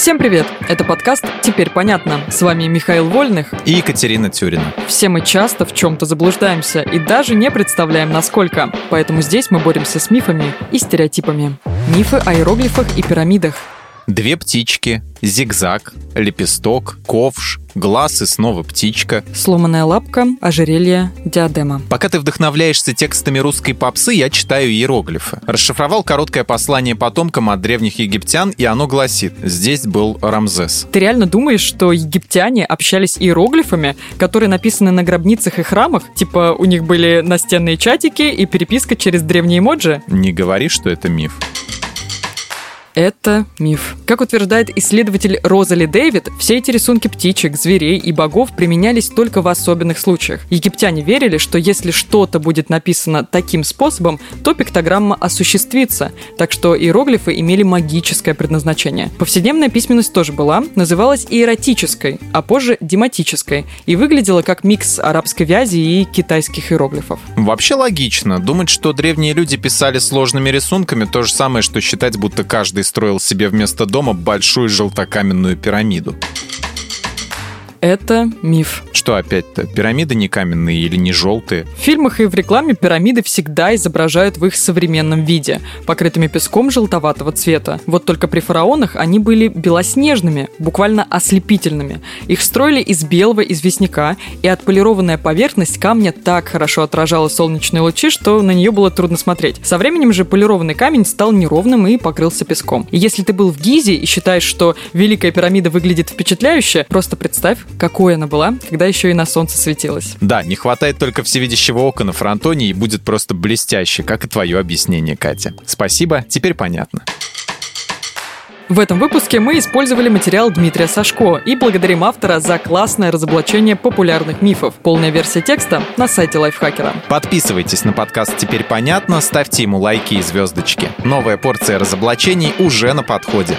Всем привет! Это подкаст «Теперь понятно». С вами Михаил Вольных и Екатерина Тюрина. Все мы часто в чем-то заблуждаемся и даже не представляем, насколько. Поэтому здесь мы боремся с мифами и стереотипами. Мифы о иероглифах и пирамидах – Две птички, зигзаг, лепесток, ковш, глаз и снова птичка. Сломанная лапка, ожерелье, диадема. Пока ты вдохновляешься текстами русской попсы, я читаю иероглифы. Расшифровал короткое послание потомкам от древних египтян, и оно гласит «Здесь был Рамзес». Ты реально думаешь, что египтяне общались иероглифами, которые написаны на гробницах и храмах? Типа у них были настенные чатики и переписка через древние эмоджи? Не говори, что это миф. Это миф. Как утверждает исследователь Розали Дэвид, все эти рисунки птичек, зверей и богов применялись только в особенных случаях. Египтяне верили, что если что-то будет написано таким способом, то пиктограмма осуществится, так что иероглифы имели магическое предназначение. Повседневная письменность тоже была, называлась иеротической, а позже дематической, и выглядела как микс арабской вязи и китайских иероглифов. Вообще логично. Думать, что древние люди писали сложными рисунками, то же самое, что считать, будто каждый строил себе вместо дома большую желтокаменную пирамиду. Это миф. Что опять-то, пирамиды не каменные или не желтые? В фильмах и в рекламе пирамиды всегда изображают в их современном виде, покрытыми песком желтоватого цвета. Вот только при фараонах они были белоснежными, буквально ослепительными. Их строили из белого известняка, и отполированная поверхность камня так хорошо отражала солнечные лучи, что на нее было трудно смотреть. Со временем же полированный камень стал неровным и покрылся песком. И если ты был в Гизе и считаешь, что Великая пирамида выглядит впечатляюще, просто представь, какой она была, когда еще и на солнце светилась. Да, не хватает только всевидящего ока на фронтоне и будет просто блестяще, как и твое объяснение, Катя. Спасибо, теперь понятно. В этом выпуске мы использовали материал Дмитрия Сашко и благодарим автора за классное разоблачение популярных мифов. Полная версия текста на сайте Лайфхакера. Подписывайтесь на подкаст «Теперь понятно», ставьте ему лайки и звездочки. Новая порция разоблачений уже на подходе.